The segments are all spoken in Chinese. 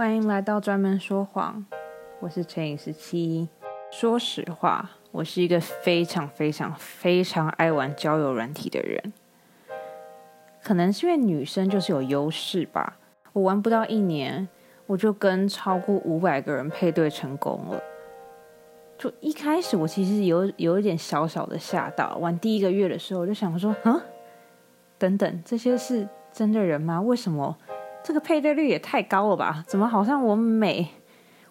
欢迎来到专门说谎，我是陈颖十七。说实话，我是一个非常非常非常爱玩交友软体的人。可能是因为女生就是有优势吧，我玩不到一年，我就跟超过五百个人配对成功了。就一开始我其实有有一点小小的吓到，玩第一个月的时候我就想说，嗯，等等，这些是真的人吗？为什么？这个配对率也太高了吧？怎么好像我每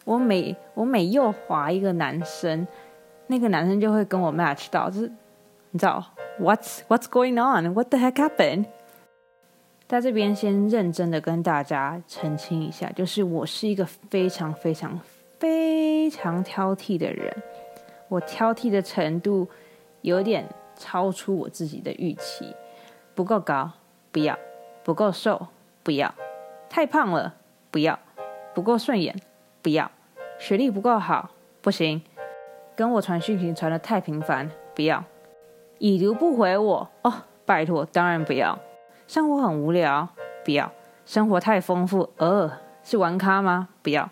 我每我每右滑一个男生，那个男生就会跟我 match 到？就是你知道 what's what's going on？What the heck happened？在这边先认真的跟大家澄清一下，就是我是一个非常非常非常挑剔的人，我挑剔的程度有点超出我自己的预期，不够高不要，不够瘦不要。太胖了，不要；不够顺眼，不要；学历不够好，不行；跟我传讯息传的太频繁，不要；已读不回我，哦，拜托，当然不要；生活很无聊，不要；生活太丰富，呃，是玩咖吗？不要；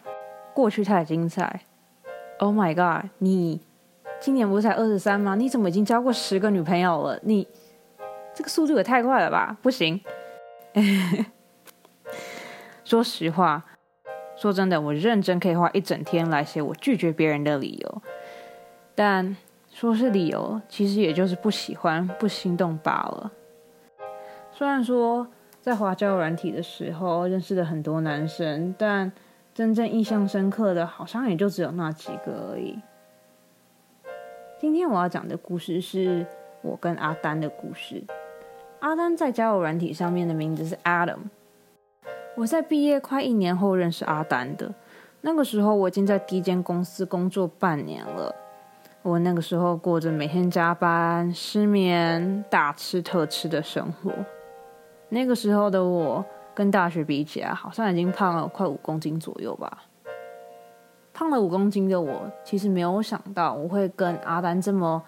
过去太精彩，Oh my god！你今年不是才二十三吗？你怎么已经交过十个女朋友了？你这个速度也太快了吧？不行。说实话，说真的，我认真可以花一整天来写我拒绝别人的理由。但说是理由，其实也就是不喜欢、不心动罢了。虽然说在华交软体的时候认识了很多男生，但真正印象深刻的，好像也就只有那几个而已。今天我要讲的故事是我跟阿丹的故事。阿丹在交友软体上面的名字是 Adam。我在毕业快一年后认识阿丹的，那个时候我已经在第一间公司工作半年了。我那个时候过着每天加班、失眠、大吃特吃的生活。那个时候的我跟大学比起来，好像已经胖了快五公斤左右吧。胖了五公斤的我，其实没有想到我会跟阿丹这么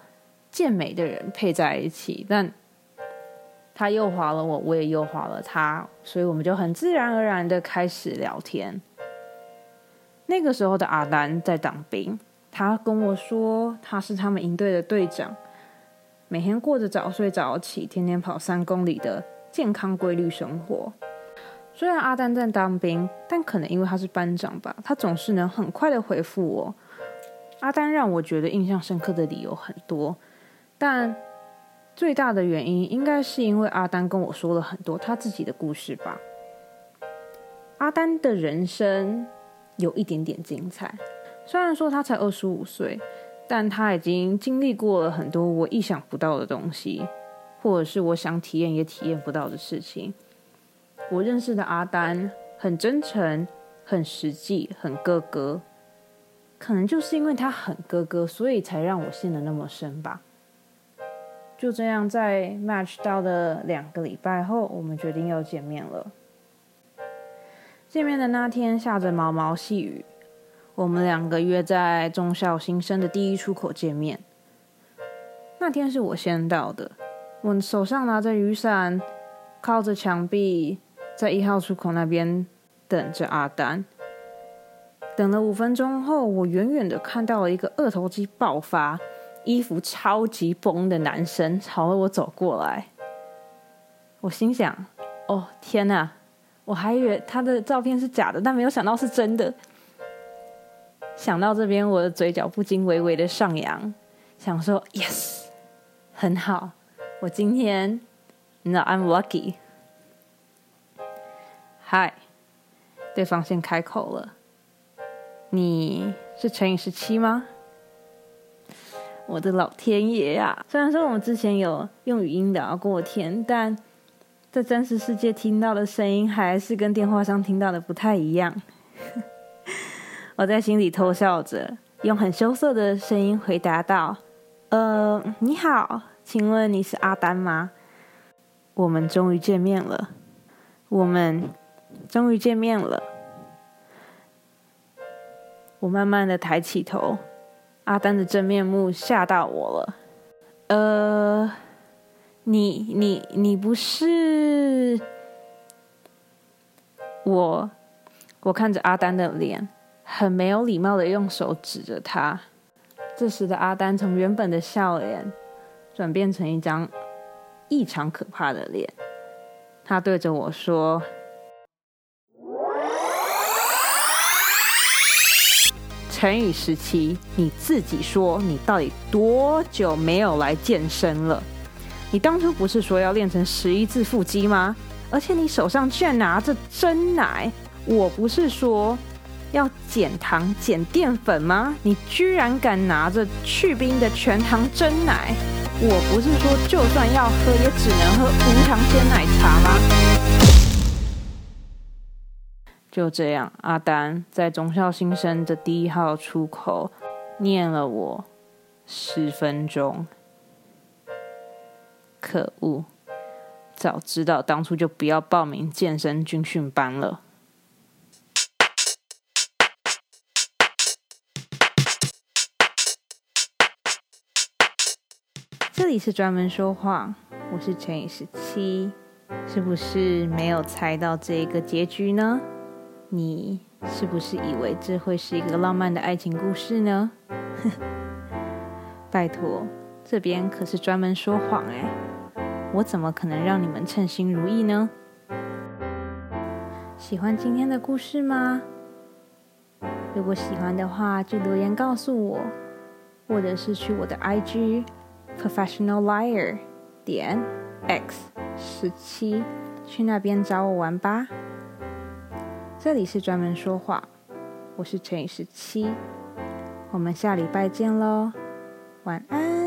健美的人配在一起，但。他又划了我，我也又划了他，所以我们就很自然而然的开始聊天。那个时候的阿丹在当兵，他跟我说他是他们营队的队长，每天过着早睡早起、天天跑三公里的健康规律生活。虽然阿丹在当兵，但可能因为他是班长吧，他总是能很快的回复我。阿丹让我觉得印象深刻的理由很多，但。最大的原因应该是因为阿丹跟我说了很多他自己的故事吧。阿丹的人生有一点点精彩，虽然说他才二十五岁，但他已经经历过了很多我意想不到的东西，或者是我想体验也体验不到的事情。我认识的阿丹很真诚、很实际、很哥哥，可能就是因为他很哥哥，所以才让我陷得那么深吧。就这样，在 match 到的两个礼拜后，我们决定要见面了。见面的那天下着毛毛细雨，我们两个约在中校新生的第一出口见面。那天是我先到的，我手上拿着雨伞，靠着墙壁，在一号出口那边等着阿丹。等了五分钟后，我远远的看到了一个二头肌爆发。衣服超级崩的男生朝着我走过来，我心想：“哦天哪！我还以为他的照片是假的，但没有想到是真的。”想到这边，我的嘴角不禁微微的上扬，想说：“Yes，很好，我今天，No I'm lucky。”嗨，对方先开口了：“你是乘以十七吗？”我的老天爷呀！虽然说我们之前有用语音聊过天，但在真实世界听到的声音还是跟电话上听到的不太一样。我在心里偷笑着，用很羞涩的声音回答道：“呃，你好，请问你是阿丹吗？我们终于见面了，我们终于见面了。”我慢慢的抬起头。阿丹的真面目吓到我了。呃，你你你不是我？我看着阿丹的脸，很没有礼貌的用手指着他。这时的阿丹从原本的笑脸，转变成一张异常可怕的脸。他对着我说：“成语十七，你自己说，你到底多久没有来健身了？你当初不是说要练成十一字腹肌吗？而且你手上居然拿着真奶！”我不是说要减糖减淀粉吗？你居然敢拿着去冰的全糖真奶！我不是说就算要喝也只能喝无糖鲜奶茶吗？就这样，阿丹在中校新生的第一号出口念了我十分钟。可恶！早知道当初就不要报名健身军训班了。这里是专门说话，我是乘以十七，是不是没有猜到这个结局呢？你是不是以为这会是一个浪漫的爱情故事呢？拜托，这边可是专门说谎哎，我怎么可能让你们称心如意呢？喜欢今天的故事吗？如果喜欢的话，就留言告诉我，或者是去我的 IG。Professional liar 点 x 十七，去那边找我玩吧。这里是专门说话，我是乘以十七，我们下礼拜见喽，晚安。